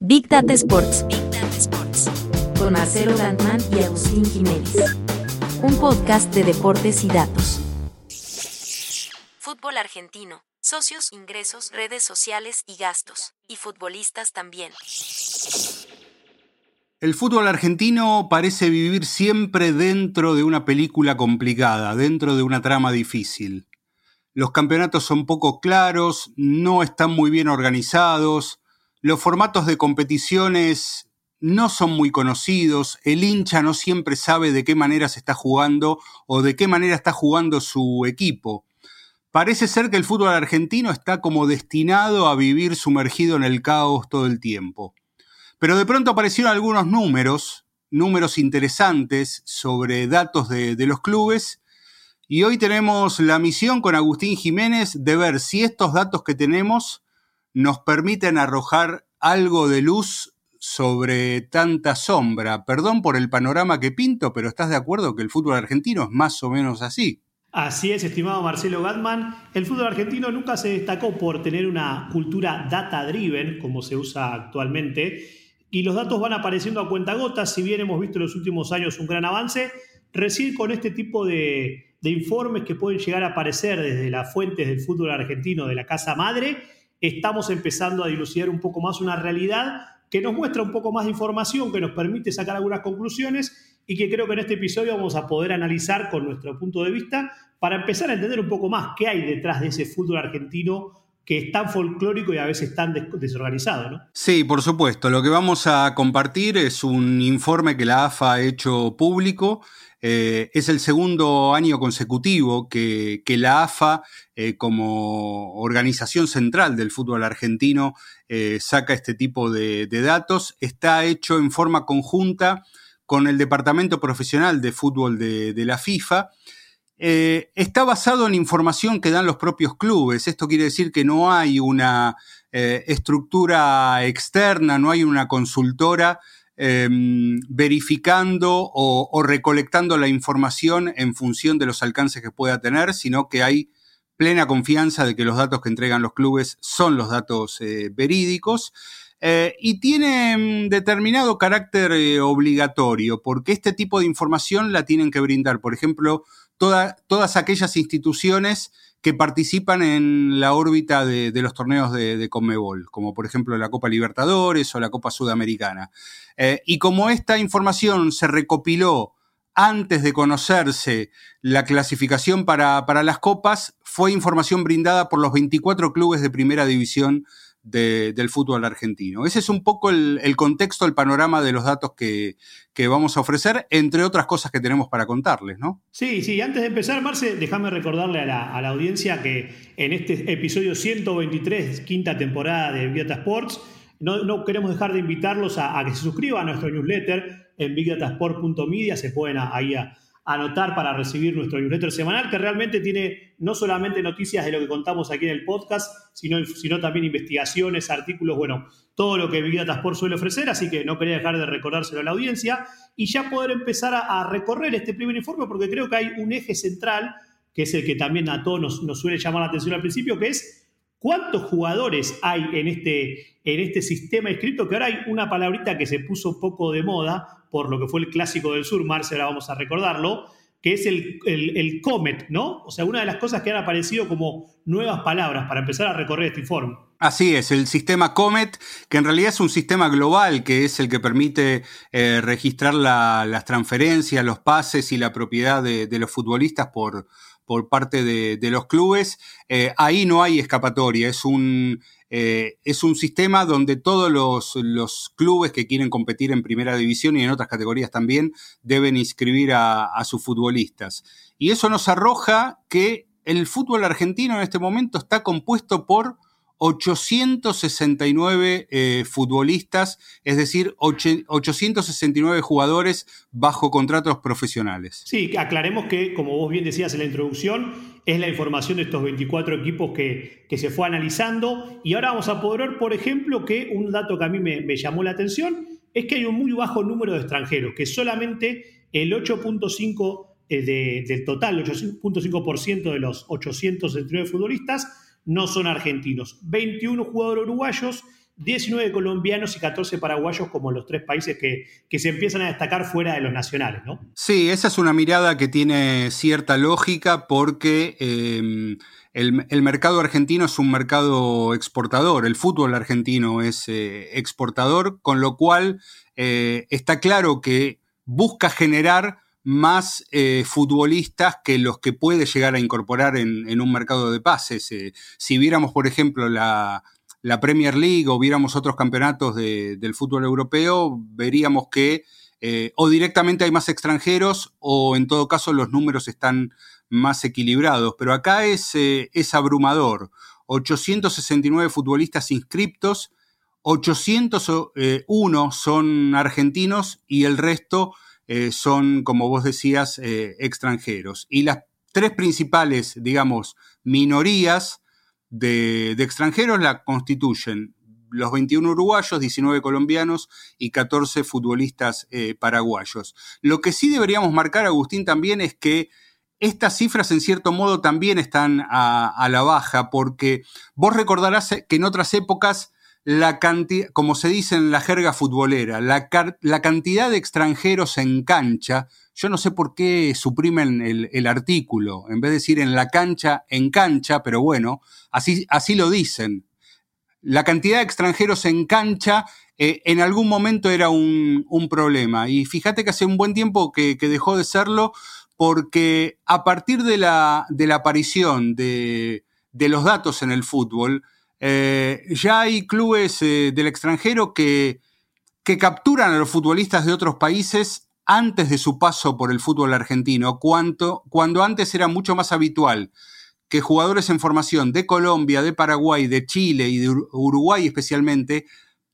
Big Sports. Con Marcelo Landman y Agustín Jiménez. Un podcast de deportes y datos. Fútbol argentino. Socios, ingresos, redes sociales y gastos. Y futbolistas también. El fútbol argentino parece vivir siempre dentro de una película complicada, dentro de una trama difícil. Los campeonatos son poco claros, no están muy bien organizados, los formatos de competiciones no son muy conocidos, el hincha no siempre sabe de qué manera se está jugando o de qué manera está jugando su equipo. Parece ser que el fútbol argentino está como destinado a vivir sumergido en el caos todo el tiempo. Pero de pronto aparecieron algunos números, números interesantes sobre datos de, los clubes. Y hoy tenemos la misión con Agustín Jiménez de ver si estos datos que tenemos nos permiten arrojar algo de luz sobre tanta sombra. Perdón por el panorama que pinto, pero ¿estás de acuerdo que el fútbol argentino es más o menos así? Así es, estimado Marcelo Gatman. El fútbol argentino nunca se destacó por tener una cultura data-driven, como se usa actualmente, y los datos van apareciendo a cuentagotas, si bien hemos visto en los últimos años un gran avance, recién con este tipo de, de informes que pueden llegar a aparecer desde las fuentes del fútbol argentino, de la casa madre, estamos empezando a dilucidar un poco más una realidad que nos muestra un poco más de información, que nos permite sacar algunas conclusiones y que creo que en este episodio vamos a poder analizar con nuestro punto de vista para empezar a entender un poco más qué hay detrás de ese fútbol argentino que es tan folclórico y a veces tan desorganizado, ¿no? Sí, por supuesto. Lo que vamos a compartir es un informe que la AFA ha hecho público. Eh, es el segundo año consecutivo que, la AFA, eh, como organización central del fútbol argentino, eh, saca este tipo de, datos. Está hecho en forma conjunta con el Departamento Profesional de Fútbol de la FIFA está basado en información que dan los propios clubes. Esto quiere decir que no hay una estructura externa, no hay una consultora em, verificando o, recolectando la información en función de los alcances que pueda tener, sino que hay plena confianza de que los datos que entregan los clubes son los datos eh, verídicos. y tiene determinado carácter obligatorio, porque este tipo de información la tienen que brindar, por ejemplo, todas aquellas instituciones que participan en la órbita de, los torneos de, Conmebol, como por ejemplo la Copa Libertadores o la Copa Sudamericana. Eh, y como esta información se recopiló antes de conocerse la clasificación para, para las copas, fue información brindada por los 24 clubes de primera división del fútbol argentino. Ese es un poco el, contexto, el panorama de los datos que, vamos a ofrecer, entre otras cosas que tenemos para contarles, ¿no? Sí, sí, antes de empezar, Marce, déjame recordarle a la, audiencia que en este episodio 123, quinta temporada de Big Sports, no, queremos dejar de invitarlos a, que se suscriban a nuestro newsletter en bigdatasport.media, se pueden ahí a anotar para recibir nuestro newsletter semanal, que realmente tiene no solamente noticias de lo que contamos aquí en el podcast, sino, sino también investigaciones, artículos, bueno, todo lo que Big Data Sport suele ofrecer, así que no quería dejar de recordárselo a la audiencia y ya poder empezar a, recorrer este primer informe, porque creo que hay un eje central, que es el que también a todos nos, suele llamar la atención al principio, que es ¿Cuántos jugadores hay en este, en este sistema escrito? Que ahora hay una palabrita que se puso un poco de moda, por lo que fue el clásico del sur, Marce, ahora vamos a recordarlo, que es el, el, Comet, ¿no? O sea, una de las cosas que han aparecido como nuevas palabras para empezar a recorrer este informe. Así es, el sistema Comet, que en realidad es un sistema global, que es el que permite eh, registrar las transferencias, los pases y la propiedad de, los futbolistas por, por parte de, los clubes. Eh, ahí no hay escapatoria, es un, eh, es un sistema donde todos los, clubes que quieren competir en primera división y en otras categorías también deben inscribir a, sus futbolistas. Y eso nos arroja que el fútbol argentino en este momento está compuesto por 869 eh, futbolistas, es decir, 869 jugadores bajo contratos profesionales. Sí, aclaremos que, como vos bien decías en la introducción, es la información de estos 24 equipos que, se fue analizando. Y ahora vamos a poder ver, por ejemplo, que un dato que a mí me, llamó la atención es que hay un muy bajo número de extranjeros, que solamente el 8.5 eh, del total, 8.5% de los 869 futbolistas no son argentinos. 21 jugadores uruguayos, 19 colombianos y 14 paraguayos como los tres países que, que, se empiezan a destacar fuera de los nacionales, ¿no? Sí, esa es una mirada que tiene cierta lógica porque em, el, mercado argentino es un mercado exportador, el fútbol argentino es eh, exportador, con lo cual eh, está claro que busca generar más eh, futbolistas que los que puede llegar a incorporar en, un mercado de pases. Si viéramos, por ejemplo, la, Premier League o viéramos otros campeonatos del fútbol europeo, veríamos que eh, o directamente hay más extranjeros o en todo caso los números están más equilibrados. Pero acá es, es abrumador. 869 futbolistas inscriptos, 801 son argentinos y el resto eh, son, como vos decías, eh, extranjeros. Y las tres principales, digamos, minorías de, extranjeros la constituyen los 21 uruguayos, 19 colombianos y 14 futbolistas eh, paraguayos. Lo que sí deberíamos marcar, Agustín, también es que estas cifras en cierto modo también están a, a la baja, porque vos recordarás que en otras épocas la cantidad, como se dice en la jerga futbolera, la, la, cantidad de extranjeros en cancha, yo no sé por qué suprimen el, artículo, en vez de decir en la cancha, en cancha, pero bueno, así, así lo dicen. La cantidad de extranjeros en cancha eh, en algún momento era un, problema. Y fíjate que hace un buen tiempo que, dejó de serlo porque a partir de la, de la aparición de, de los datos en el fútbol, eh, ya hay clubes eh, del extranjero que, que capturan a los futbolistas de otros países antes de su paso por el fútbol argentino, cuando, cuando antes era mucho más habitual que jugadores en formación de Colombia, de Paraguay, de Chile y de Uruguay especialmente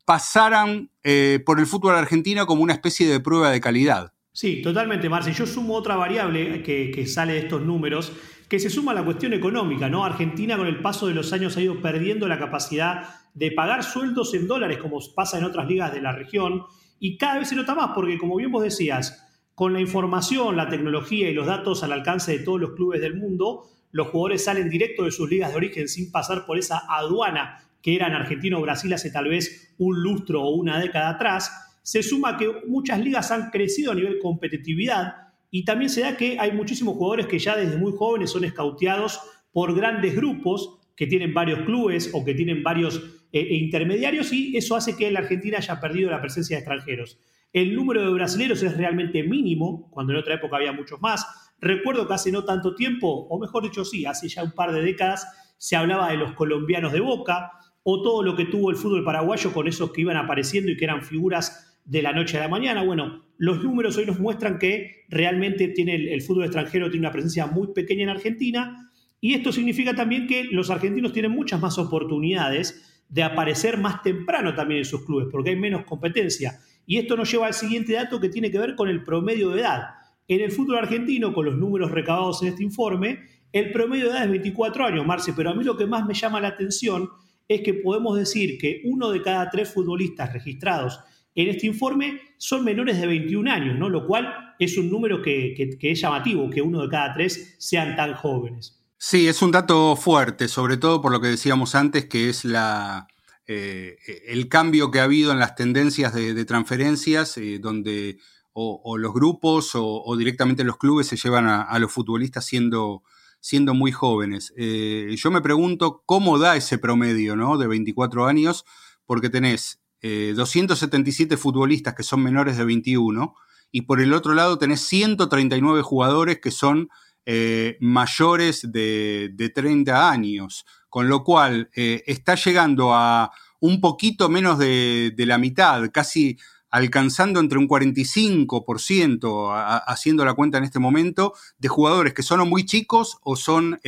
pasaran eh, por el fútbol argentino como una especie de prueba de calidad. Sí, totalmente, Marce. Yo sumo otra variable que, que sale de estos números que se suma a la cuestión económica, ¿no? Argentina con el paso de los años ha ido perdiendo la capacidad de pagar sueldos en dólares como pasa en otras ligas de la región y cada vez se nota más porque como bien vos decías, con la información, la tecnología y los datos al alcance de todos los clubes del mundo, los jugadores salen directo de sus ligas de origen sin pasar por esa aduana que era en Argentina o Brasil hace tal vez un lustro o una década atrás. Se suma que muchas ligas han crecido a nivel competitividad y también se da que hay muchísimos jugadores que ya desde muy jóvenes son escauteados por grandes grupos que tienen varios clubes o que tienen varios eh, eh, intermediarios y eso hace que la Argentina haya perdido la presencia de extranjeros. El número de brasileños es realmente mínimo, cuando en otra época había muchos más. Recuerdo que hace no tanto tiempo, o mejor dicho sí, hace ya un par de décadas, se hablaba de los colombianos de Boca o todo lo que tuvo el fútbol paraguayo con esos que iban apareciendo y que eran figuras de la noche a la mañana. Bueno, los números hoy nos muestran que realmente tiene el, fútbol extranjero tiene una presencia muy pequeña en Argentina y esto significa también que los argentinos tienen muchas más oportunidades de aparecer más temprano también en sus clubes porque hay menos competencia. Y esto nos lleva al siguiente dato que tiene que ver con el promedio de edad. En el fútbol argentino, con los números recabados en este informe, el promedio de edad es 24 años, Marce, pero a mí lo que más me llama la atención es que podemos decir que uno de cada tres futbolistas registrados en este informe son menores de 21 años, ¿no? lo cual es un número que, es llamativo, que uno de cada tres sean tan jóvenes. Sí, es un dato fuerte, sobre todo por lo que decíamos antes, que es la, eh, el cambio que ha habido en las tendencias de, transferencias, eh, donde o, los grupos o, directamente los clubes se llevan a, los futbolistas siendo, siendo muy jóvenes. Eh, yo me pregunto cómo da ese promedio ¿no? de 24 años, porque tenés 277 eh, futbolistas que son menores de 21 y por el otro lado tenés 139 jugadores que son eh, mayores de, 30 años, con lo cual eh, está llegando a un poquito menos de, la mitad, casi alcanzando entre un 45%, haciendo la cuenta en este momento, de jugadores que son muy chicos o son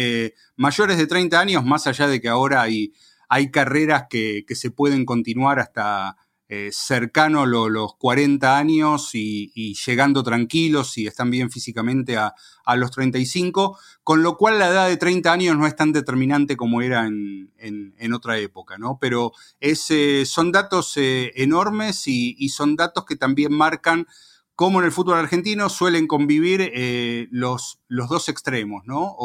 mayores de 30 años, más allá de que ahora hay, hay carreras que, que se pueden continuar hasta eh, cercano a los 40 años y, llegando tranquilos si están bien físicamente a, los 35, con lo cual la edad de 30 años no es tan determinante como era en, otra época, ¿no? Pero es, eh, son datos eh, enormes y, son datos que también marcan cómo en el fútbol argentino suelen convivir los, los dos extremos, ¿no?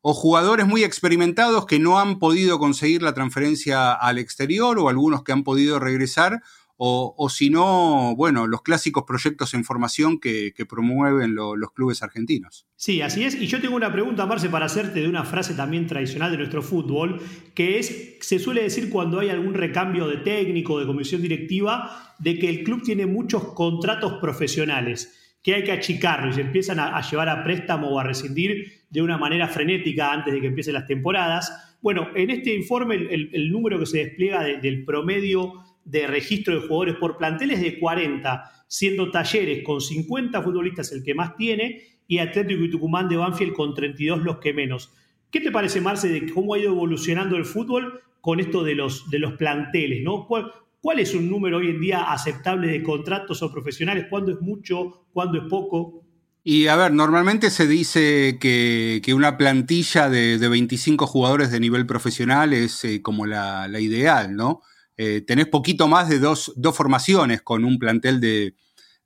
O jugadores muy experimentados que no han podido conseguir la transferencia al exterior o algunos que han podido regresar, o, si no, bueno, los clásicos proyectos en formación que, promueven los clubes argentinos. Sí, así es. Y yo tengo una pregunta, Marce, para hacerte de una frase también tradicional de nuestro fútbol, que es, se suele decir cuando hay algún recambio de técnico, de comisión directiva, de que el club tiene muchos contratos profesionales que hay que achicarlo y empiezan a, llevar a préstamo o a rescindir de una manera frenética antes de que empiecen las temporadas. Bueno, en este informe el, número que se despliega del promedio de registro de jugadores por plantel es de 40, siendo Talleres con 50 futbolistas el que más tiene y Atlético y Tucumán de Banfield con 32 los que menos. ¿Qué te parece, Marce, de cómo ha ido evolucionando el fútbol con esto de los, de los planteles? ¿no? ¿Cuál es un número hoy en día aceptable de contratos o profesionales? ¿Cuándo es mucho? ¿Cuándo es poco? Y a ver, normalmente se dice que, una plantilla de, 25 jugadores de nivel profesional es eh, como la, ideal, ¿no? Eh, tenés poquito más de dos, formaciones con un plantel de,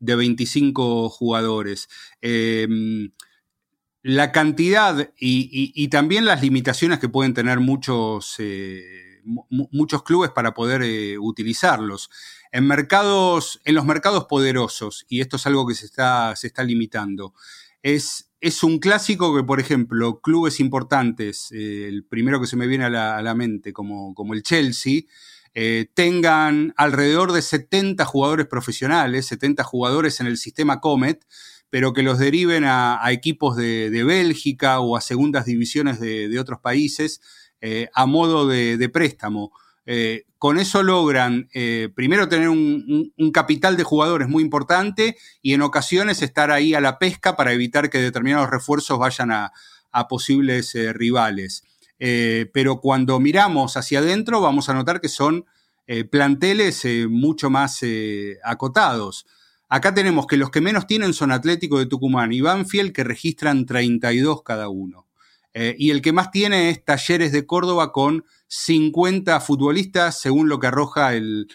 25 jugadores. Em, la cantidad y, también las limitaciones que pueden tener muchos eh, muchos clubes para poder eh, utilizarlos. En mercados, en los mercados poderosos, y esto es algo que se está, se está limitando, es, es un clásico que, por ejemplo, clubes importantes, eh, el primero que se me viene a la, mente, como, como, el Chelsea, eh, tengan alrededor de 70 jugadores profesionales, 70 jugadores en el sistema Comet, pero que los deriven a, equipos de, Bélgica o a segundas divisiones de otros países eh, a modo de, préstamo. Eh, con eso logran eh, primero tener un, capital de jugadores muy importante y en ocasiones estar ahí a la pesca para evitar que determinados refuerzos vayan a, posibles rivales. pero cuando miramos hacia adentro vamos a notar que son planteles mucho más acotados. Acá tenemos que los que menos tienen son Atlético de Tucumán y Banfield que registran 32 cada uno. Eh, y el que más tiene es Talleres de Córdoba con 50 futbolistas, según lo que arroja el,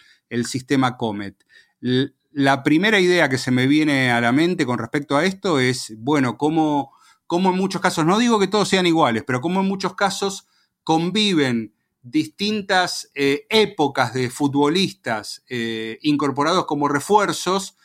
sistema Comet. la primera idea que se me viene a la mente con respecto a esto es, bueno, cómo, en muchos casos, no digo que todos sean iguales, pero cómo en muchos casos conviven distintas eh, épocas de futbolistas eh, incorporados como refuerzos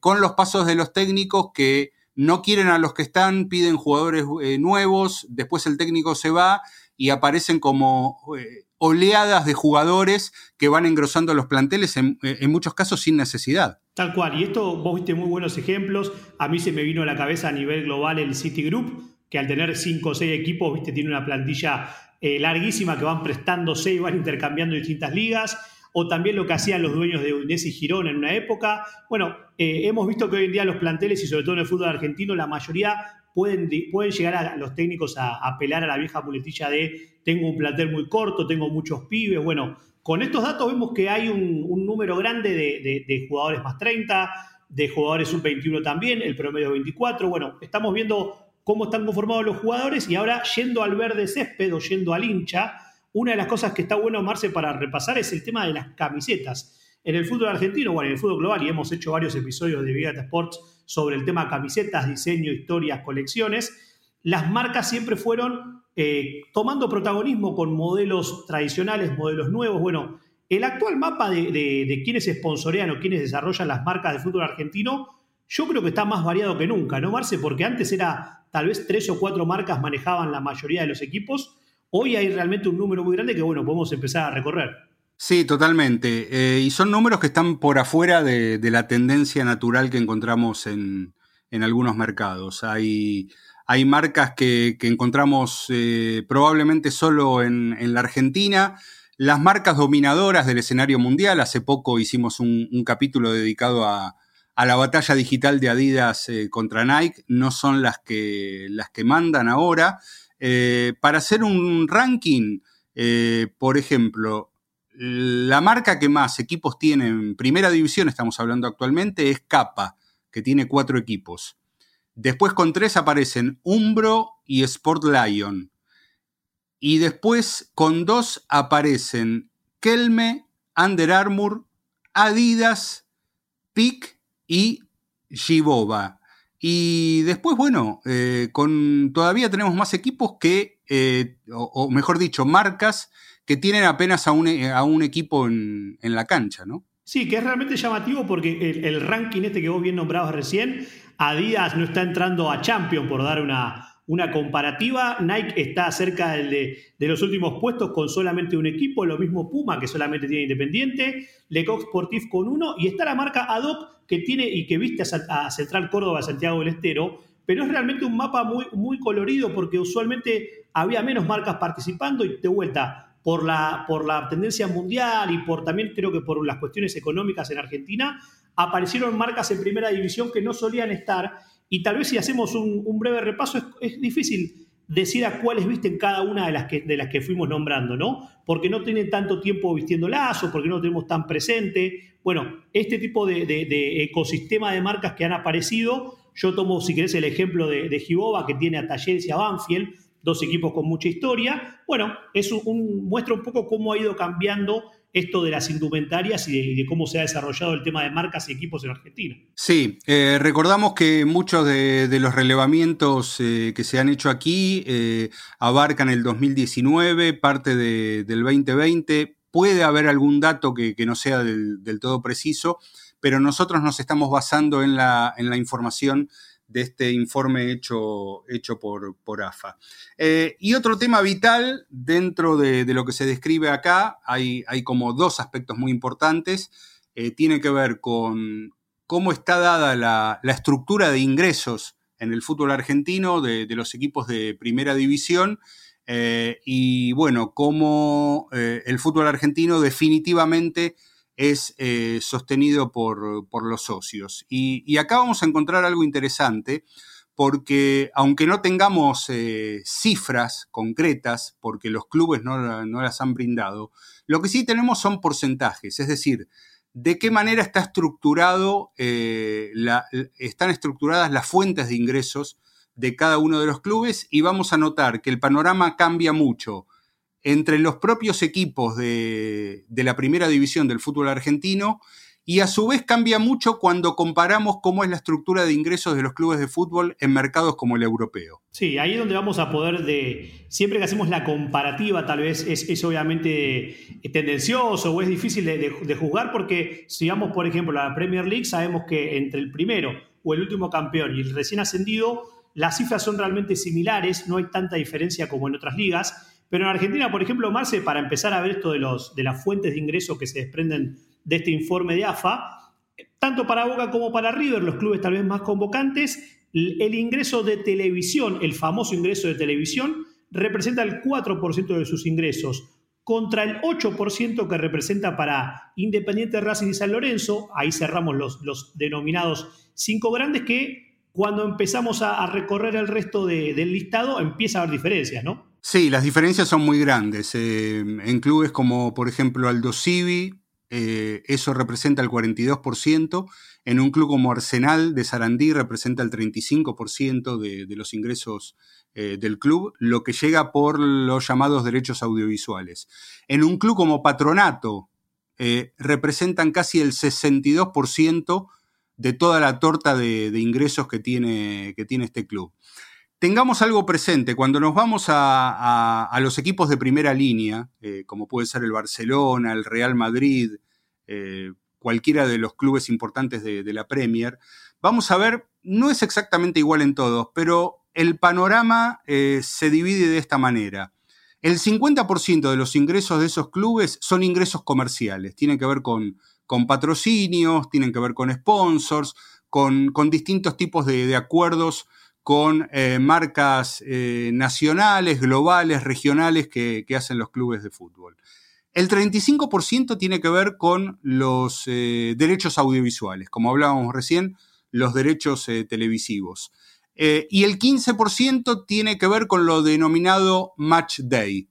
con los pasos de los técnicos que no quieren a los que están, piden jugadores eh, nuevos, después el técnico se va y aparecen como eh, oleadas de jugadores que van engrosando los planteles en, muchos casos sin necesidad. Tal cual, y esto vos viste muy buenos ejemplos, a mí se me vino a la cabeza a nivel global el City Group, que al tener cinco o seis equipos, viste, tiene una plantilla eh, larguísima que van prestándose y van intercambiando distintas ligas o también lo que hacían los dueños de Udinese y Girón en una época. Bueno, eh, hemos visto que hoy en día los planteles y sobre todo en el fútbol argentino, la mayoría pueden, pueden llegar a los técnicos a apelar a la vieja muletilla de tengo un plantel muy corto, tengo muchos pibes. Bueno, con estos datos vemos que hay un, número grande de, jugadores más 30, de jugadores sub-21 también, el promedio 24. Bueno, estamos viendo cómo están conformados los jugadores y ahora yendo al verde césped o yendo al hincha, una de las cosas que está bueno, Marce, para repasar es el tema de las camisetas. En el fútbol argentino, bueno, en el fútbol global, y hemos hecho varios episodios de Vigata Sports sobre el tema camisetas, diseño, historias, colecciones, las marcas siempre fueron eh, tomando protagonismo con modelos tradicionales, modelos nuevos. Bueno, el actual mapa de, de, quienes sponsorean o quienes desarrollan las marcas de fútbol argentino, yo creo que está más variado que nunca, ¿no, Marce? Porque antes era tal vez tres o cuatro marcas manejaban la mayoría de los equipos Hoy hay realmente un número muy grande que, bueno, podemos empezar a recorrer. Sí, totalmente. Eh, y son números que están por afuera de, la tendencia natural que encontramos en, algunos mercados. Hay, hay marcas que, encontramos eh, probablemente solo en, la Argentina. Las marcas dominadoras del escenario mundial, hace poco hicimos un, capítulo dedicado a, la batalla digital de Adidas eh, contra Nike, no son las que, las que mandan ahora. Para hacer un ranking, por ejemplo, la marca que más equipos tiene en primera división, estamos hablando actualmente, es Capa, que tiene cuatro equipos. Después con tres aparecen Umbro y Sport Lion. Y después con dos aparecen Kelme, Under Armour, Adidas, PIC y Giboba. Y después, bueno, eh, con, todavía tenemos más equipos que, eh, o, mejor dicho, marcas que tienen apenas a un, a un equipo en, la cancha, ¿no? Sí, que es realmente llamativo porque el, el ranking este que vos bien nombrabas recién Adidas no está entrando a Champion, por dar una, una comparativa. Nike está cerca de, los últimos puestos con solamente un equipo, lo mismo Puma, que solamente tiene Independiente, Lecoq Sportif con uno, y está la marca Adoc, que tiene y que viste a, Central Córdoba, Santiago del Estero, pero es realmente un mapa muy, muy colorido porque usualmente había menos marcas participando y de vuelta por la, por la tendencia mundial y por también creo que por las cuestiones económicas en Argentina, aparecieron marcas en primera división que no solían estar y tal vez si hacemos un, breve repaso es, difícil decir a cuáles visten cada una de las, que, de las que fuimos nombrando, ¿no? Porque no tienen tanto tiempo vistiendo o porque no tenemos tan presente. Bueno, este tipo de, ecosistema de marcas que han aparecido, yo tomo, si querés, el ejemplo de, de que tiene a Talleres y a Banfield, dos equipos con mucha historia. Bueno, es un, muestra un poco cómo ha ido cambiando esto de las indumentarias y de, cómo se ha desarrollado el tema de marcas y equipos en Argentina. Sí, eh, recordamos que muchos de, los relevamientos eh, que se han hecho aquí eh, abarcan el 2019, parte del 2020. Puede haber algún dato que, no sea del, todo preciso, pero nosotros nos estamos basando en la, en la información de este informe hecho, hecho por, por AFA. Eh, y otro tema vital dentro de, lo que se describe acá, hay, hay como dos aspectos muy importantes. Eh, tiene que ver con cómo está dada la, estructura de ingresos en el fútbol argentino de, los equipos de primera división. Eh, y bueno, cómo el fútbol argentino definitivamente es eh, sostenido por, los socios. Y, acá vamos a encontrar algo interesante, porque aunque no tengamos eh, cifras concretas, porque los clubes no, las han brindado, lo que sí tenemos son porcentajes, es decir, de qué manera está estructurado, eh, están estructuradas las fuentes de ingresos de cada uno de los clubes y vamos a notar que el panorama cambia mucho entre los propios equipos de, la primera división del fútbol argentino y a su vez cambia mucho cuando comparamos cómo es la estructura de ingresos de los clubes de fútbol en mercados como el europeo. Sí, ahí es donde vamos a poder de, siempre que hacemos la comparativa tal vez es, obviamente tendencioso o es difícil de, de, juzgar porque si vamos por ejemplo a la Premier League sabemos que entre el primero o el último campeón y el recién ascendido las cifras son realmente similares, no hay tanta diferencia como en otras ligas pero en Argentina, por ejemplo, Marce, para empezar a ver esto de, los, de las fuentes de ingresos que se desprenden de este informe de AFA, tanto para Boca como para River, los clubes tal vez más convocantes, el ingreso de televisión, el famoso ingreso de televisión, representa el 4% de sus ingresos, contra el 8% que representa para Independiente Racing y San Lorenzo, ahí cerramos los, los denominados cinco grandes, que cuando empezamos a, recorrer el resto del listado empieza a haber diferencias, ¿no? Sí, las diferencias son muy grandes. Eh, en clubes como, por ejemplo, Aldo Civi, eh, eso representa el 42%. En un club como Arsenal de Sarandí representa el 35% de, de, los ingresos eh, del club, lo que llega por los llamados derechos audiovisuales. En un club como Patronato representan casi el 62% de toda la torta de, de ingresos que tiene, que tiene este club tengamos algo presente. Cuando nos vamos a, los equipos de primera línea, eh, como puede ser el Barcelona, el Real Madrid, eh, cualquiera de los clubes importantes de, la Premier, vamos a ver, no es exactamente igual en todos, pero el panorama eh, se divide de esta manera. El 50% de los ingresos de esos clubes son ingresos comerciales, tienen que ver con, con patrocinios, tienen que ver con sponsors, con, distintos tipos de acuerdos con eh, marcas eh, nacionales, globales, regionales que, hacen los clubes de fútbol. El 35% tiene que ver con los eh, derechos audiovisuales, como hablábamos recién, los derechos televisivos. y el 15% tiene que ver con lo denominado Match Day.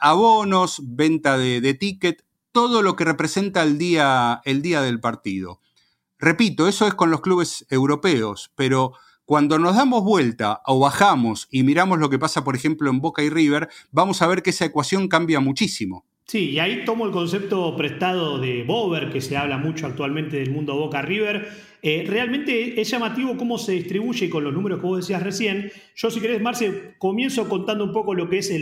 abonos, venta de, de, ticket, todo lo que representa el día, el día del partido. Repito, eso es con los clubes europeos, pero cuando nos damos vuelta o bajamos y miramos lo que pasa, por ejemplo, en Boca y River, vamos a ver que esa ecuación cambia muchísimo. Sí, y ahí tomo el concepto prestado de Bover, que se habla mucho actualmente del mundo Boca River. Eh, realmente es llamativo cómo se distribuye con los números que vos decías recién. Yo, si querés, Marce, comienzo contando un poco lo que es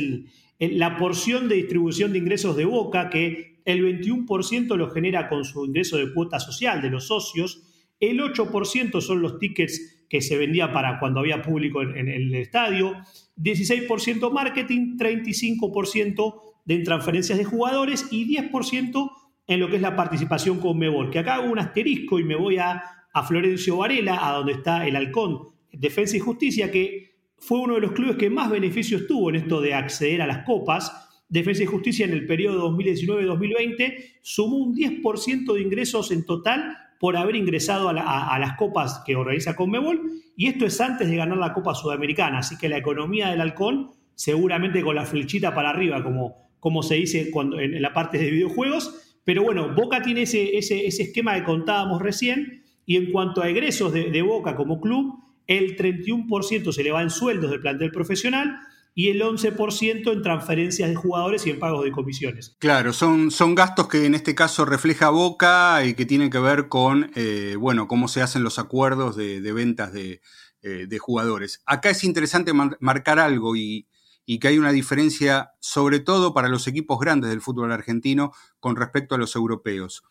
la porción de distribución de ingresos de Boca, que el 21% lo genera con su ingreso de cuota social de los socios, el 8% son los tickets que se vendía para cuando había público en, el estadio, 16% marketing, 35% de transferencias de jugadores y 10% en lo que es la participación con Mebol. Que acá hago un asterisco y me voy a, a Florencio Varela, a donde está el halcón Defensa y Justicia, que fue uno de los clubes que más beneficios tuvo en esto de acceder a las copas. Defensa y Justicia en el periodo 2019-2020 sumó un 10% de ingresos en total por haber ingresado a, las copas que organiza Conmebol, y esto es antes de ganar la Copa Sudamericana, así que la economía del halcón, seguramente con la flechita para arriba, como, como se dice cuando, en, la parte de videojuegos, pero bueno, Boca tiene ese, ese, esquema que contábamos recién, y en cuanto a egresos de, de Boca como club, el 31% se le va en sueldos del plantel profesional, y el 11% en transferencias de jugadores y en pagos de comisiones. Claro, son, son gastos que en este caso refleja Boca y que tienen que ver con, eh, bueno, cómo se hacen los acuerdos de, ventas de, eh, de, jugadores. Acá es interesante marcar algo y, y que hay una diferencia, sobre todo para los equipos grandes del fútbol argentino con respecto a los europeos.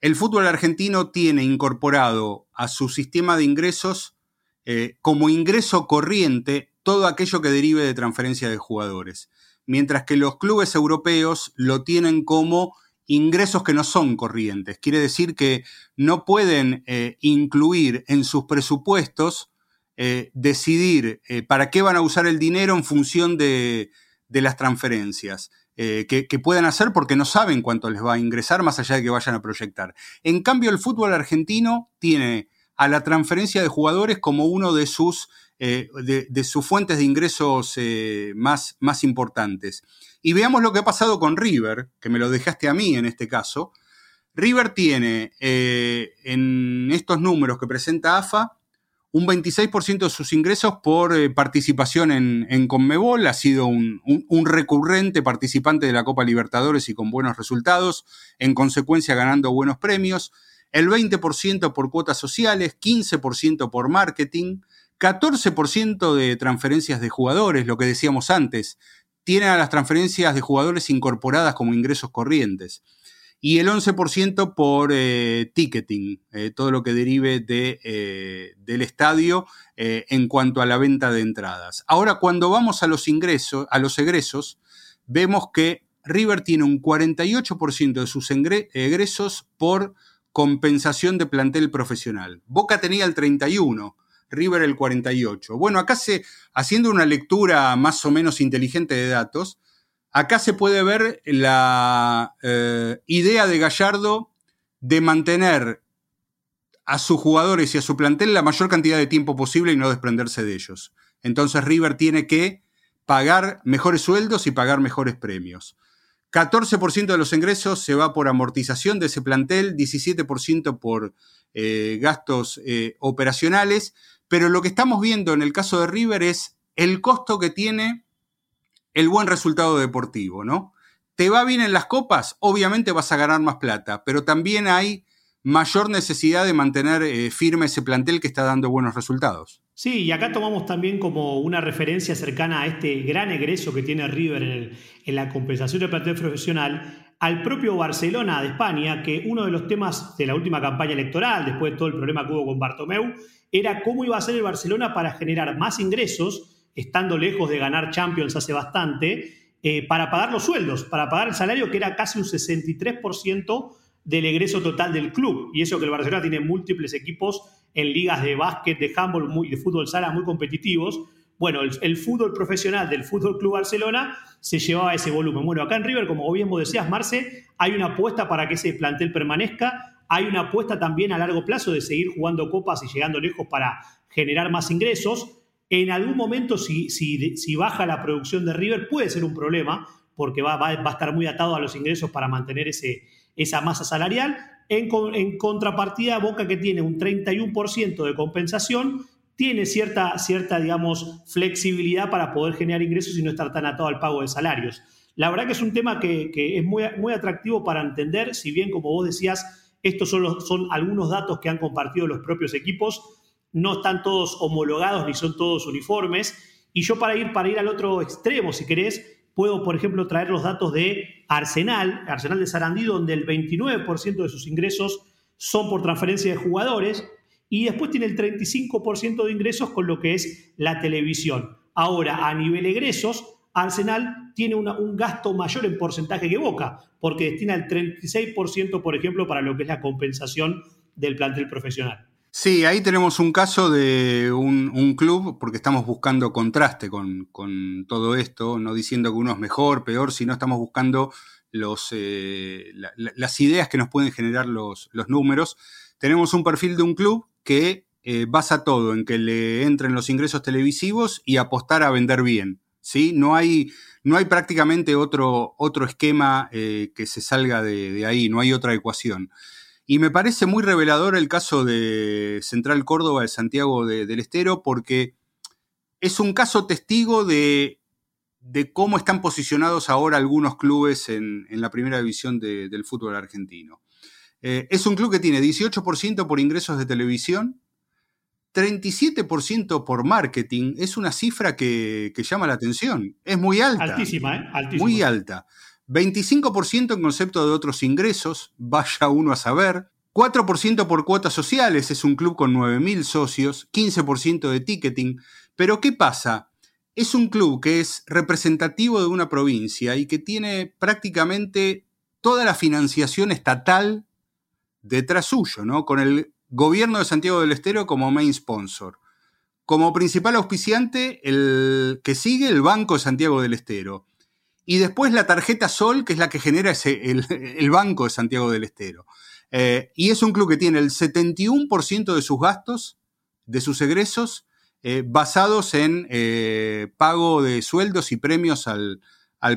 El fútbol argentino tiene incorporado a su sistema de ingresos eh, como ingreso corriente todo aquello que derive de transferencia de jugadores, mientras que los clubes europeos lo tienen como ingresos que no son corrientes. Quiere decir que no pueden eh, incluir en sus presupuestos eh, decidir eh, para qué van a usar el dinero en función de, las transferencias. que, que, puedan hacer porque no saben cuánto les va a ingresar más allá de que vayan a proyectar. En cambio, el fútbol argentino tiene a la transferencia de jugadores como uno de sus eh, de, sus fuentes de ingresos eh, más, más importantes. Y veamos lo que ha pasado con River, que me lo dejaste a mí en este caso. River tiene eh, en estos números que presenta AFA un 26% de sus ingresos por participación en, Conmebol, ha sido un, recurrente participante de la Copa Libertadores y con buenos resultados, en consecuencia ganando buenos premios, el 20% por cuotas sociales, 15% por marketing, 14% de transferencias de jugadores, lo que decíamos antes, tienen a las transferencias de jugadores incorporadas como ingresos corrientes. Y el 11% por eh, ticketing, eh, todo lo que derive de, eh, del estadio en cuanto a la venta de entradas. Ahora, cuando vamos a los ingresos, a los egresos, vemos que River tiene un 48% de sus egresos por compensación de plantel profesional. Boca tenía el 31%. River el 48. Bueno, acá se, haciendo una lectura más o menos inteligente de datos, acá se puede ver la eh, idea de Gallardo de mantener a sus jugadores y a su plantel la mayor cantidad de tiempo posible y no desprenderse de ellos. Entonces River tiene que pagar mejores sueldos y pagar mejores premios. 14% de los ingresos se va por amortización de ese plantel, 17% por eh, gastos eh, operacionales, pero lo que estamos viendo en el caso de River es el costo que tiene el buen resultado deportivo, ¿no? ¿Te va bien en las copas? Obviamente vas a ganar más plata, pero también hay mayor necesidad de mantener eh, firme ese plantel que está dando buenos resultados. Sí, y acá tomamos también como una referencia cercana a este gran egreso que tiene River en, en la compensación del plantel profesional, al propio Barcelona de España, que uno de los temas de la última campaña electoral, después de todo el problema que hubo con Bartomeu, era cómo iba a ser el Barcelona para generar más ingresos, estando lejos de ganar Champions hace bastante, eh, para pagar los sueldos, para pagar el salario que era casi un 63% del egreso total del club. Y eso que el Barcelona tiene múltiples equipos en ligas de básquet, de handball de fútbol sala muy competitivos. Bueno, el, fútbol profesional del Fútbol Club Barcelona se llevaba ese volumen. Bueno, acá en River, como bien vos decías, Marce, hay una apuesta para que ese plantel permanezca hay una apuesta también a largo plazo de seguir jugando copas y llegando lejos para generar más ingresos. En algún momento, si, baja la producción de River, puede ser un problema, porque va, va, a estar muy atado a los ingresos para mantener ese, esa masa salarial. En, contrapartida, Boca que tiene un 31% de compensación, tiene cierta, cierta, digamos, flexibilidad para poder generar ingresos y no estar tan atado al pago de salarios. La verdad que es un tema que, es muy, muy atractivo para entender, si bien, como vos decías, estos son, algunos datos que han compartido los propios equipos, no están todos homologados ni son todos uniformes. Y yo para ir, para ir al otro extremo, si querés, puedo, por ejemplo, traer los datos de Arsenal, Arsenal de Sarandí, donde el 29% de sus ingresos son por transferencia de jugadores y después tiene el 35% de ingresos con lo que es la televisión. Ahora, a nivel egresos, Arsenal tiene un gasto mayor en porcentaje que Boca, porque destina el 36%, por ejemplo, para lo que es la compensación del plantel profesional. Sí, ahí tenemos un caso de un, club, porque estamos buscando contraste con, todo esto, no diciendo que uno es mejor, peor, sino estamos buscando eh, las ideas que nos pueden generar los, los, números. Tenemos un perfil de un club que eh, basa todo en que le entren los ingresos televisivos y apostar a vender bien. ¿sí? No, hay, no hay prácticamente otro, otro esquema eh, que se salga de, de ahí, no hay otra ecuación. Y me parece muy revelador el caso de Central Córdoba de Santiago del Estero porque es un caso testigo de, cómo están posicionados ahora algunos clubes en, la primera división del fútbol argentino. Eh, es un club que tiene 18% por ingresos de televisión, 37% por marketing. Es una cifra que, llama la atención. Es muy alta. Altísima, ¿eh? Altísima. Muy alta. 25% en concepto de otros ingresos, vaya uno a saber. 4% por cuotas sociales, es un club con 9.000 socios, 15% de ticketing. Pero ¿qué pasa? Es un club que es representativo de una provincia y que tiene prácticamente toda la financiación estatal detrás suyo, ¿no? Con el gobierno de Santiago del Estero como main sponsor. Como principal auspiciante, el que sigue el Banco de Santiago del Estero. Y después la tarjeta Sol, que es la que genera ese, el, Banco de Santiago del Estero. Eh, y es un club que tiene el 71% de sus gastos, de sus egresos, eh, basados en eh, pago de sueldos y premios al,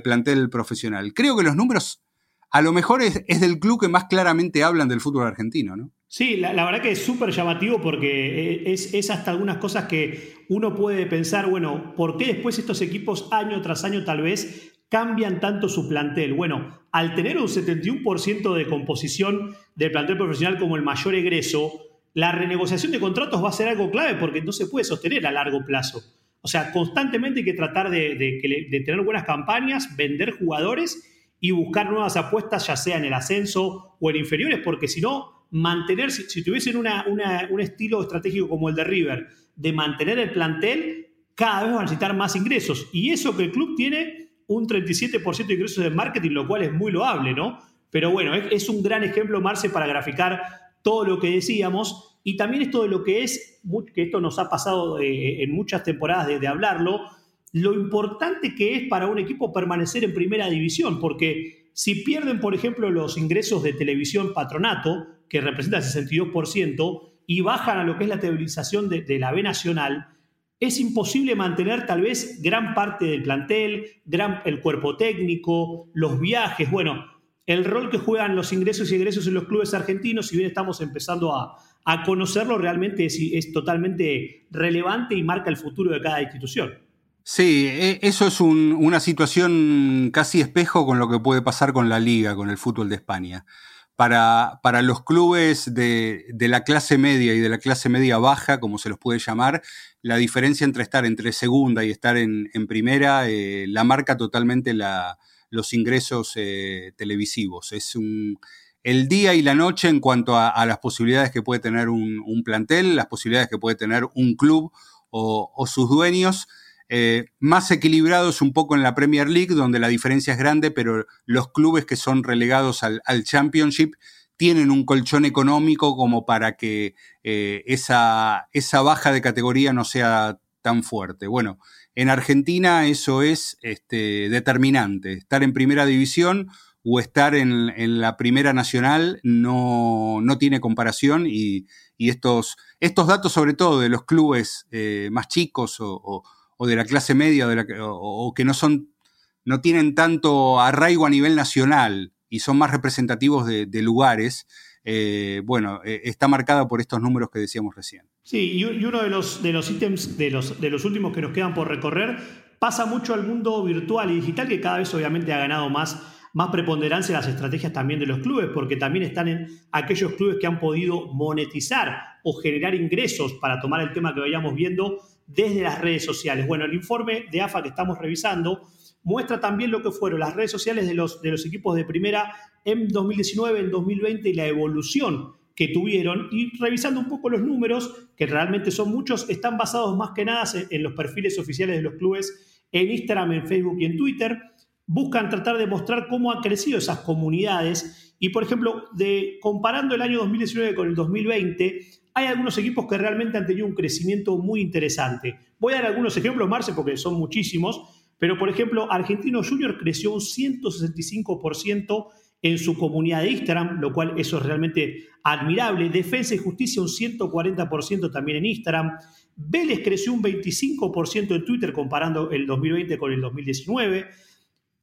plantel profesional. Creo que los números, a lo mejor es, del club que más claramente hablan del fútbol argentino, ¿no? Sí, la, verdad que es súper llamativo porque es, es, hasta algunas cosas que uno puede pensar, bueno, ¿por qué después estos equipos año tras año tal vez cambian tanto su plantel? Bueno, al tener un 71% de composición del plantel profesional como el mayor egreso, la renegociación de contratos va a ser algo clave porque no se puede sostener a largo plazo. O sea, constantemente hay que tratar de, tener buenas campañas, vender jugadores y buscar nuevas apuestas, ya sea en el ascenso o en inferiores, porque si no, mantener, si, tuviesen un estilo estratégico como el de River, de mantener el plantel, cada vez van a necesitar más ingresos. Y eso que el club tiene un 37% de ingresos de marketing, lo cual es muy loable, ¿no? Pero bueno, es, un gran ejemplo, Marce, para graficar todo lo que decíamos y también esto de lo que es, que esto nos ha pasado eh, en muchas temporadas de, hablarlo, lo importante que es para un equipo permanecer en primera división, porque si pierden, por ejemplo, los ingresos de televisión patronato, que representa el 62%, y bajan a lo que es la televisación de, la B Nacional, es imposible mantener tal vez gran parte del plantel, gran, el cuerpo técnico, los viajes, bueno, el rol que juegan los ingresos y egresos en los clubes argentinos, si bien estamos empezando a, conocerlo, realmente es, totalmente relevante y marca el futuro de cada institución. Sí, e, eso es una situación casi espejo con lo que puede pasar con la liga, con el fútbol de España para, los clubes de, la clase media y de la clase media baja, como se los puede llamar, la diferencia entre estar entre segunda y estar en, primera eh, la marca totalmente los ingresos eh, televisivos. Es el día y la noche en cuanto a, las posibilidades que puede tener un, plantel, las posibilidades que puede tener un club o sus dueños. Eh, más equilibrados un poco en la Premier League, donde la diferencia es grande, pero los clubes que son relegados al, Championship tienen un colchón económico como para que eh, esa, esa, baja de categoría no sea tan fuerte. Bueno, en Argentina eso es este, determinante. Estar en primera división o estar en, la primera nacional no, no tiene comparación y, estos, estos, datos, sobre todo de los clubes eh, más chicos o o de la clase media o, que no son no tienen tanto arraigo a nivel nacional y son más representativos de, lugares, eh, bueno, eh, está marcada por estos números que decíamos recién. Sí, y, uno de los, de los ítems de los, de los últimos que nos quedan por recorrer pasa mucho al mundo virtual y digital, que cada vez obviamente ha ganado más, más preponderancia las estrategias también de los clubes, porque también están en aquellos clubes que han podido monetizar o generar ingresos, para tomar el tema que vayamos viendo, desde las redes sociales. Bueno, el informe de AFA que estamos revisando muestra también lo que fueron las redes sociales de los, de los equipos de primera en 2019, en 2020 y la evolución que tuvieron. Y revisando un poco los números, que realmente son muchos, están basados más que nada en los perfiles oficiales de los clubes en Instagram, en Facebook y en Twitter. Buscan tratar de mostrar cómo han crecido esas comunidades. Y por ejemplo, de, comparando el año 2019 con el 2020, hay algunos equipos que realmente han tenido un crecimiento muy interesante. Voy a dar algunos ejemplos, Marce, porque son muchísimos, pero por ejemplo, Argentino Junior creció un 165% en su comunidad de Instagram, lo cual eso es realmente admirable. Defensa y Justicia un 140% también en Instagram. Vélez creció un 25% en Twitter comparando el 2020 con el 2019.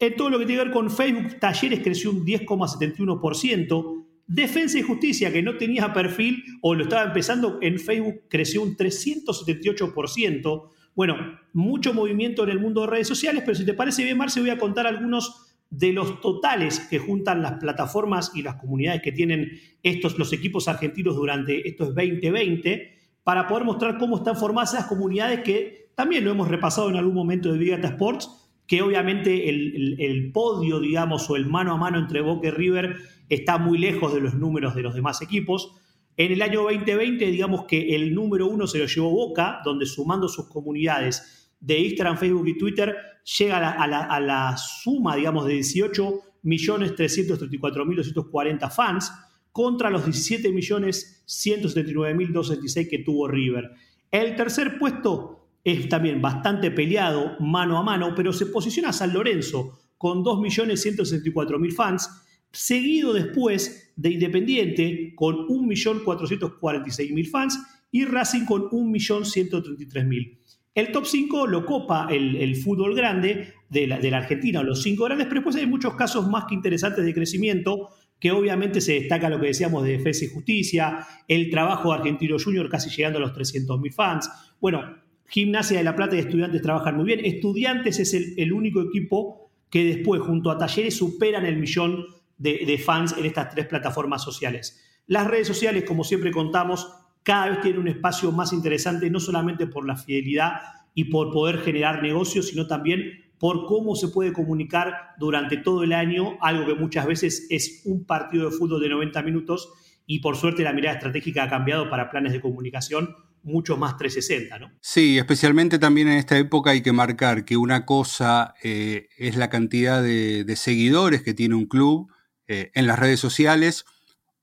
En todo lo que tiene que ver con Facebook, Talleres creció un 10,71%. Defensa y Justicia, que no tenía perfil o lo estaba empezando en Facebook, creció un 378%. Bueno, mucho movimiento en el mundo de redes sociales, pero si te parece bien, Marce, voy a contar algunos de los totales que juntan las plataformas y las comunidades que tienen estos, los equipos argentinos durante estos 2020, para poder mostrar cómo están formadas esas comunidades que también lo hemos repasado en algún momento de Big Sports, que obviamente el, podio, digamos, o el mano a mano entre Boca y River está muy lejos de los números de los demás equipos. En el año 2020, digamos que el número uno se lo llevó Boca, donde sumando sus comunidades de Instagram, Facebook y Twitter, llega a la, suma, digamos, de 18.334.240 fans contra los 17.179.266 que tuvo River. El tercer puesto es también bastante peleado mano a mano, pero se posiciona San Lorenzo con 2.164.000 fans, seguido después de Independiente con 1.446.000 fans y Racing con 1.133.000. El top 5 lo copa el, fútbol grande de la, de la, Argentina, los cinco grandes, pero después hay muchos casos más que interesantes de crecimiento, que obviamente se destaca lo que decíamos de Defensa y Justicia, el trabajo de Argentino Junior casi llegando a los 300.000 fans. Bueno, Gimnasia de La Plata y Estudiantes trabajan muy bien. Estudiantes es el, único equipo que después, junto a Talleres, superan el millón de, fans en estas tres plataformas sociales. Las redes sociales, como siempre contamos, cada vez tienen un espacio más interesante, no solamente por la fidelidad y por poder generar negocios, sino también por cómo se puede comunicar durante todo el año, algo que muchas veces es un partido de fútbol de 90 minutos y por suerte la mirada estratégica ha cambiado para planes de comunicación mucho más 360, ¿no? Sí, especialmente también en esta época hay que marcar que una cosa eh, es la cantidad de, seguidores que tiene un club eh, en las redes sociales,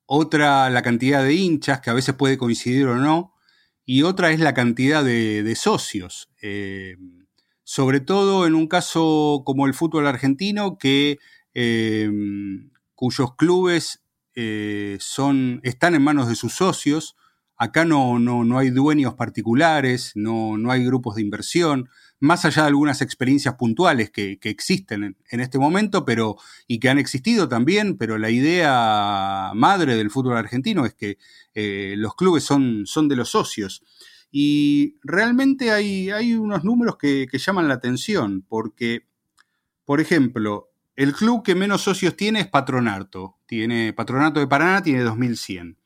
otra la cantidad de hinchas, que a veces puede coincidir o no, y otra es la cantidad de, socios. Eh, sobre todo en un caso como el fútbol argentino, que, cuyos clubes son, están en manos de sus socios, Acá no, no, no hay dueños particulares, no, no, hay grupos de inversión, más allá de algunas experiencias puntuales que, existen en, este momento pero, y que han existido también, pero la idea madre del fútbol argentino es que eh, los clubes son, son, de los socios. Y realmente hay, hay unos números que, llaman la atención, porque, por ejemplo, el club que menos socios tiene es Patronato. Tiene, Patronato de Paraná tiene 2100.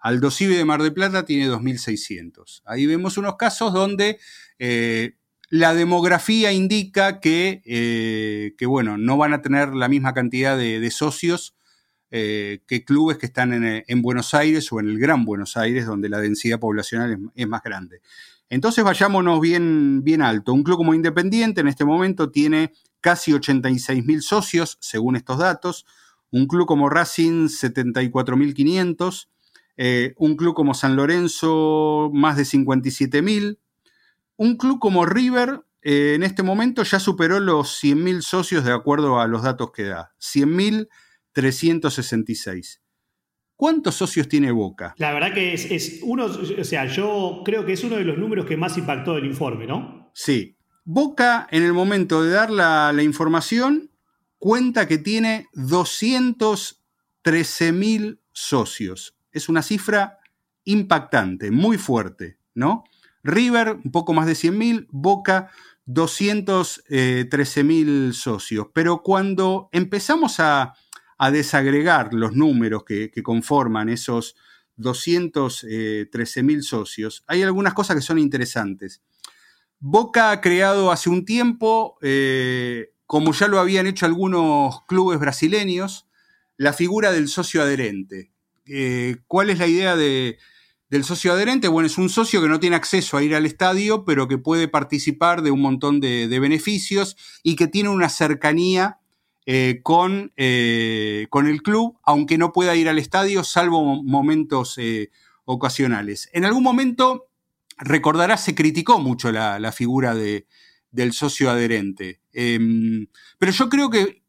Aldo de Mar del Plata tiene 2.600. Ahí vemos unos casos donde eh, la demografía indica que, eh, que, bueno, no van a tener la misma cantidad de, socios eh, que clubes que están en, Buenos Aires o en el Gran Buenos Aires, donde la densidad poblacional es, más grande. Entonces vayámonos bien, alto. Un club como Independiente en este momento tiene casi 86.000 socios, según estos datos. Un club como Racing, 74.500. Eh, un club como San Lorenzo, más de 57 mil. Un club como River, eh, en este momento ya superó los 100 mil socios de acuerdo a los datos que da. 100 mil 366. ¿Cuántos socios tiene Boca? La verdad que es, uno, o sea, yo creo que es uno de los números que más impactó del informe, ¿no? Sí, Boca, en el momento de dar la, información, cuenta que tiene 213 mil socios. Es una cifra impactante, muy fuerte, ¿no? River, un poco más de 100 mil, Boca, 213 mil socios. Pero cuando empezamos a, desagregar los números que, conforman esos 213 mil socios, hay algunas cosas que son interesantes. Boca ha creado hace un tiempo, eh, como ya lo habían hecho algunos clubes brasileños, la figura del socio adherente. Eh, ¿Cuál es la idea del socio adherente? Bueno, es un socio que no tiene acceso a ir al estadio, pero que puede participar de un montón de, beneficios y que tiene una cercanía eh, con, con, el club, aunque no pueda ir al estadio, salvo momentos ocasionales. En algún momento recordarás, se criticó mucho la, figura de, del socio adherente. Em, pero yo creo que.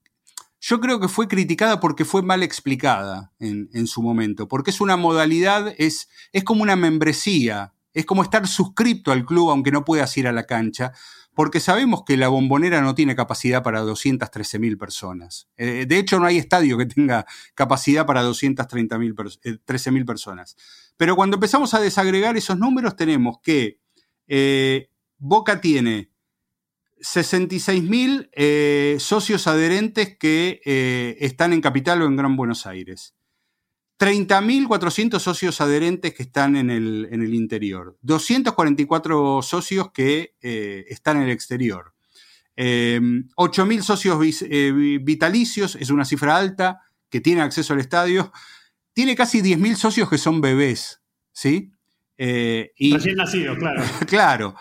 Yo creo que fue criticada porque fue mal explicada en, su momento, porque es una modalidad, es, es como una membresía, es como estar suscripto al club aunque no puedas ir a la cancha, porque sabemos que la bombonera no tiene capacidad para 213 mil personas. Eh, de hecho, no hay estadio que tenga capacidad para 230 mil, 13 mil personas. Pero cuando empezamos a desagregar esos números, tenemos que eh, Boca tiene 66 mil eh, socios adherentes que están en Capital o en Gran Buenos Aires. 30.400 socios adherentes que están en el, en el interior, 244 socios que eh, están en el exterior, 8.000 eh, socios eh, vitalicios, es una cifra alta, que tiene acceso al estadio, tiene casi 10.000 socios que son bebés, ¿sí? Y, Recién nacidos, claro. claro.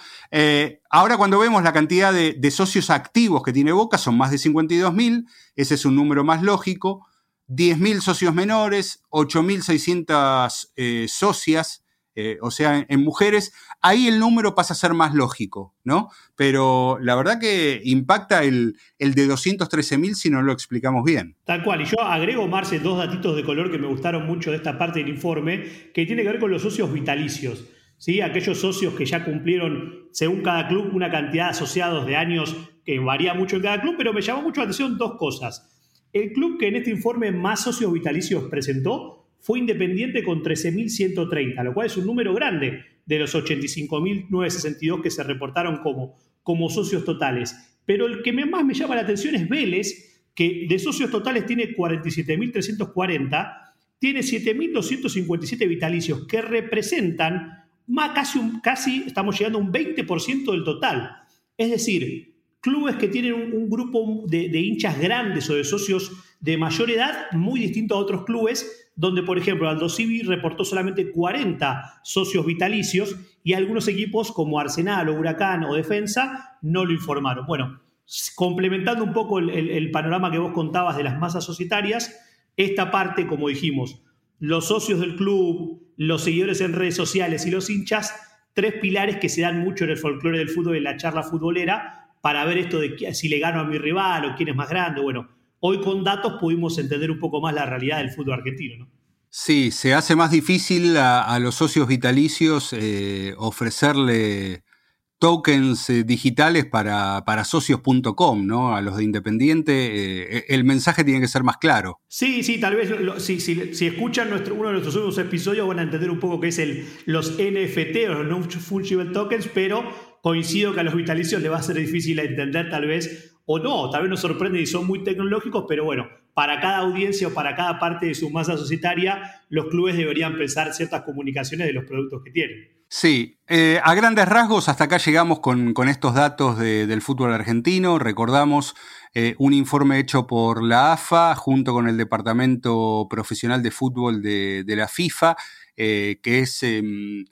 ahora cuando vemos la cantidad de, de, socios activos que tiene Boca, son más de 52.000, ese es un número más lógico. 10.000 socios menores, 8.600 eh, socias, eh, o sea, en, mujeres, ahí el número pasa a ser más lógico, ¿no? Pero la verdad que impacta el, el de 213.000 si no lo explicamos bien. Tal cual, y yo agrego, Marce, dos datitos de color que me gustaron mucho de esta parte del informe, que tiene que ver con los socios vitalicios. ¿Sí? Aquellos socios que ya cumplieron, según cada club, una cantidad de asociados de años que varía mucho en cada club, pero me llamó mucho la atención dos cosas. El club que en este informe más socios vitalicios presentó fue Independiente con 13.130, lo cual es un número grande de los 85.962 que se reportaron como, como socios totales. Pero el que más me llama la atención es Vélez, que de socios totales tiene 47.340, tiene 7.257 vitalicios, que representan más casi, casi, estamos llegando a un 20% del total. Es decir, clubes que tienen un, grupo de, hinchas grandes o de socios de mayor edad, muy distinto a otros clubes, donde, por ejemplo, Aldo Civi reportó solamente 40 socios vitalicios y algunos equipos como Arsenal o Huracán o Defensa no lo informaron. Bueno, complementando un poco el, panorama que vos contabas de las masas societarias, esta parte, como dijimos, los socios del club, los seguidores en redes sociales y los hinchas, tres pilares que se dan mucho en el folclore del fútbol y en la charla futbolera, para ver esto de si le gano a mi rival o quién es más grande. Bueno, hoy con datos pudimos entender un poco más la realidad del fútbol argentino. ¿no? Sí, se hace más difícil a, los socios vitalicios eh, ofrecerle tokens eh, digitales para, para socios.com, ¿no? A los de Independiente, eh, el mensaje tiene que ser más claro. Sí, sí, tal vez si, si, escuchan nuestro, uno de nuestros últimos episodios van a entender un poco qué es el, los NFT o los Non-Fungible Tokens, pero coincido que a los vitalicios le va a ser difícil entender tal vez, o no, tal vez nos sorprende y son muy tecnológicos, pero bueno, para cada audiencia o para cada parte de su masa societaria, los clubes deberían pensar ciertas comunicaciones de los productos que tienen. Sí, eh, a grandes rasgos hasta acá llegamos con, estos datos del fútbol argentino. Recordamos eh, un informe hecho por la AFA junto con el Departamento Profesional de Fútbol de, la FIFA, eh, que es em,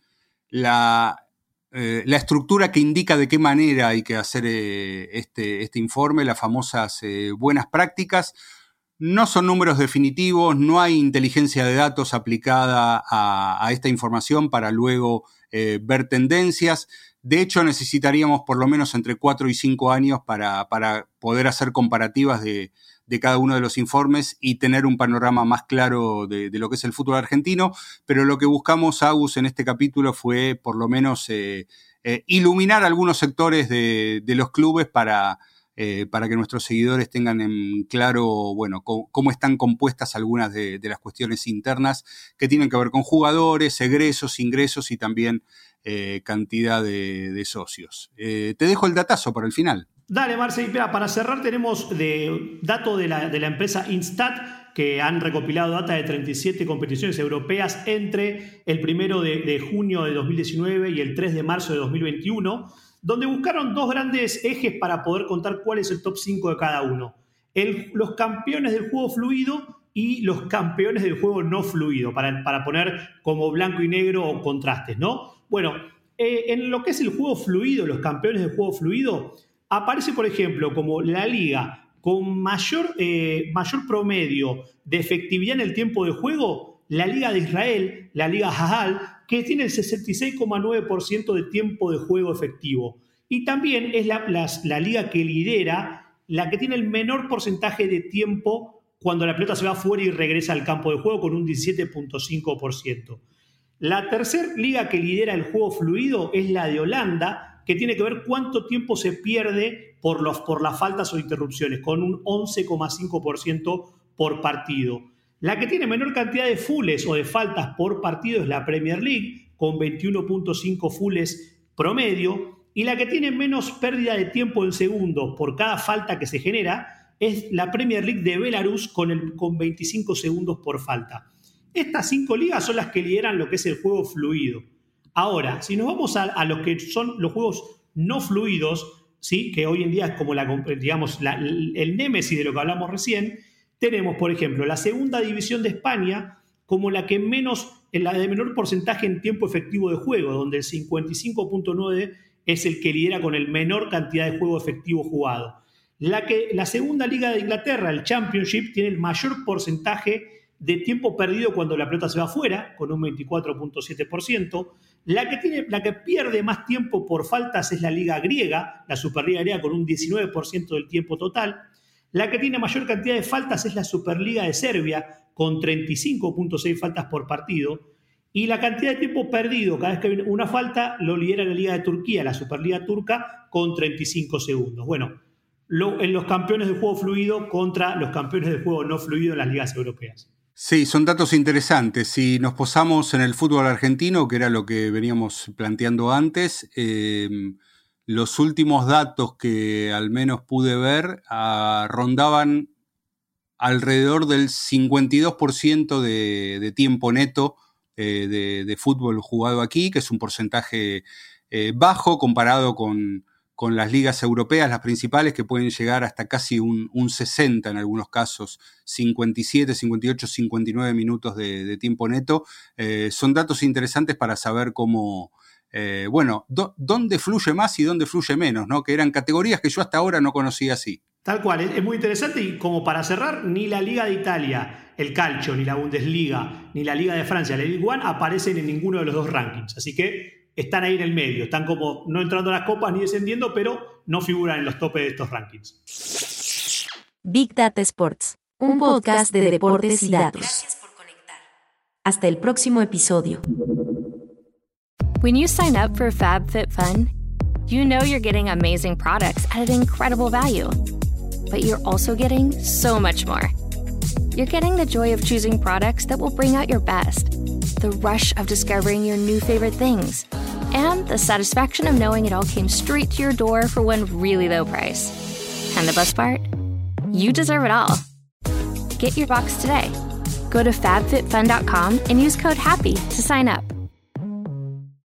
la, eh, la estructura que indica de qué manera hay que hacer eh, este, este, informe, las famosas eh, buenas prácticas. No son números definitivos, no hay inteligencia de datos aplicada a, esta información para luego ver tendencias. De hecho, necesitaríamos por lo menos entre 4 y 5 años para, para poder hacer comparativas de, de cada uno de los informes y tener un panorama más claro de, lo que es el fútbol argentino, pero lo que buscamos, Agus, en este capítulo fue por lo menos eh, iluminar algunos sectores de, los clubes para, para, que nuestros seguidores tengan en claro, bueno, cómo, están compuestas algunas de, las cuestiones internas que tienen que ver con jugadores, egresos, ingresos y también cantidad de, socios. te dejo el datazo para el final. Dale, Marce, para cerrar tenemos de, dato de la, de empresa Instat que han recopilado data de 37 competiciones europeas entre el 1 de, junio de 2019 y el 3 de marzo de 2021, donde buscaron dos grandes ejes para poder contar cuál es el top 5 de cada uno. los campeones del juego fluido y los campeones del juego no fluido, para, poner como blanco y negro contrastes, ¿no? Bueno, eh, en lo que es el juego fluido, los campeones del juego fluido, aparece, por ejemplo, como la liga con mayor, eh, mayor promedio de efectividad en el tiempo de juego, la Liga de Israel, la Liga Hajal, que tiene el 66,9% de tiempo de juego efectivo. Y también es la, la, liga que lidera, la que tiene el menor porcentaje de tiempo cuando la pelota se va fuera y regresa al campo de juego con un 17.5%. La tercera liga que lidera el juego fluido es la de Holanda, que tiene que ver cuánto tiempo se pierde por, los, por las faltas o interrupciones, con un 11,5% por partido. La que tiene menor cantidad de fulles o de faltas por partido es la Premier League, con 21.5 fulles promedio, y la que tiene menos pérdida de tiempo en segundos por cada falta que se genera es la Premier League de Belarus con, el, con 25 segundos por falta. Estas cinco ligas son las que lideran lo que es el juego fluido. Ahora, si nos vamos a, a los que son los juegos no fluidos, ¿sí? que hoy en día es como la, digamos, el némesis de lo que hablamos recién, tenemos, por ejemplo, la segunda división de España como la que menos, la de menor porcentaje en tiempo efectivo de juego, donde el 55.9 es el que lidera con el menor cantidad de juego efectivo jugado. La, que, la segunda liga de Inglaterra, el Championship, tiene el mayor porcentaje de tiempo perdido cuando la pelota se va afuera, con un 24.7%. La que, la que pierde más tiempo por faltas es la liga griega, la Superliga griega con un 19% del tiempo total. La que tiene mayor cantidad de faltas es la Superliga de Serbia, con 35.6 faltas por partido. Y la cantidad de tiempo perdido cada vez que hay una falta lo lidera la Liga de Turquía, la Superliga turca, con 35 segundos. Bueno, en los campeones de juego fluido contra los campeones de juego no fluido en las ligas europeas. Sí, son datos interesantes. Si nos posamos en el fútbol argentino, que era lo que veníamos planteando antes, em, los últimos datos que al menos pude ver ah, rondaban alrededor del 52% de, de, tiempo neto eh, de, fútbol jugado aquí, que es un porcentaje eh, bajo comparado con, con las ligas europeas, las principales, que pueden llegar hasta casi un, 60 en algunos casos, 57, 58, 59 minutos de, tiempo neto. Eh, son datos interesantes para saber cómo, eh, bueno, dónde fluye más y dónde fluye menos, ¿no? Que eran categorías que yo hasta ahora no conocía así. Tal cual, es, muy interesante y como para cerrar, ni la Liga de Italia, el Calcio, ni la Bundesliga, ni la Liga de Francia, la Ligue 1 aparecen en ninguno de los dos rankings. Así que están ahí en el medio, están como no entrando a las copas ni descendiendo, pero no figuran en los topes de estos rankings. Big Data Sports, un podcast de deportes y datos. Gracias por conectar. Hasta el próximo episodio. When you sign up for FabFitFun, you know you're getting amazing products at an incredible value. But you're also getting so much more. You're getting the joy of choosing products that will bring out your best, the rush of discovering your new favorite things and the satisfaction of knowing it all came straight to your door for one really low price. And the best part? You deserve it all. Get your box today. Go to fabfitfun.com and use code HAPPY to sign up.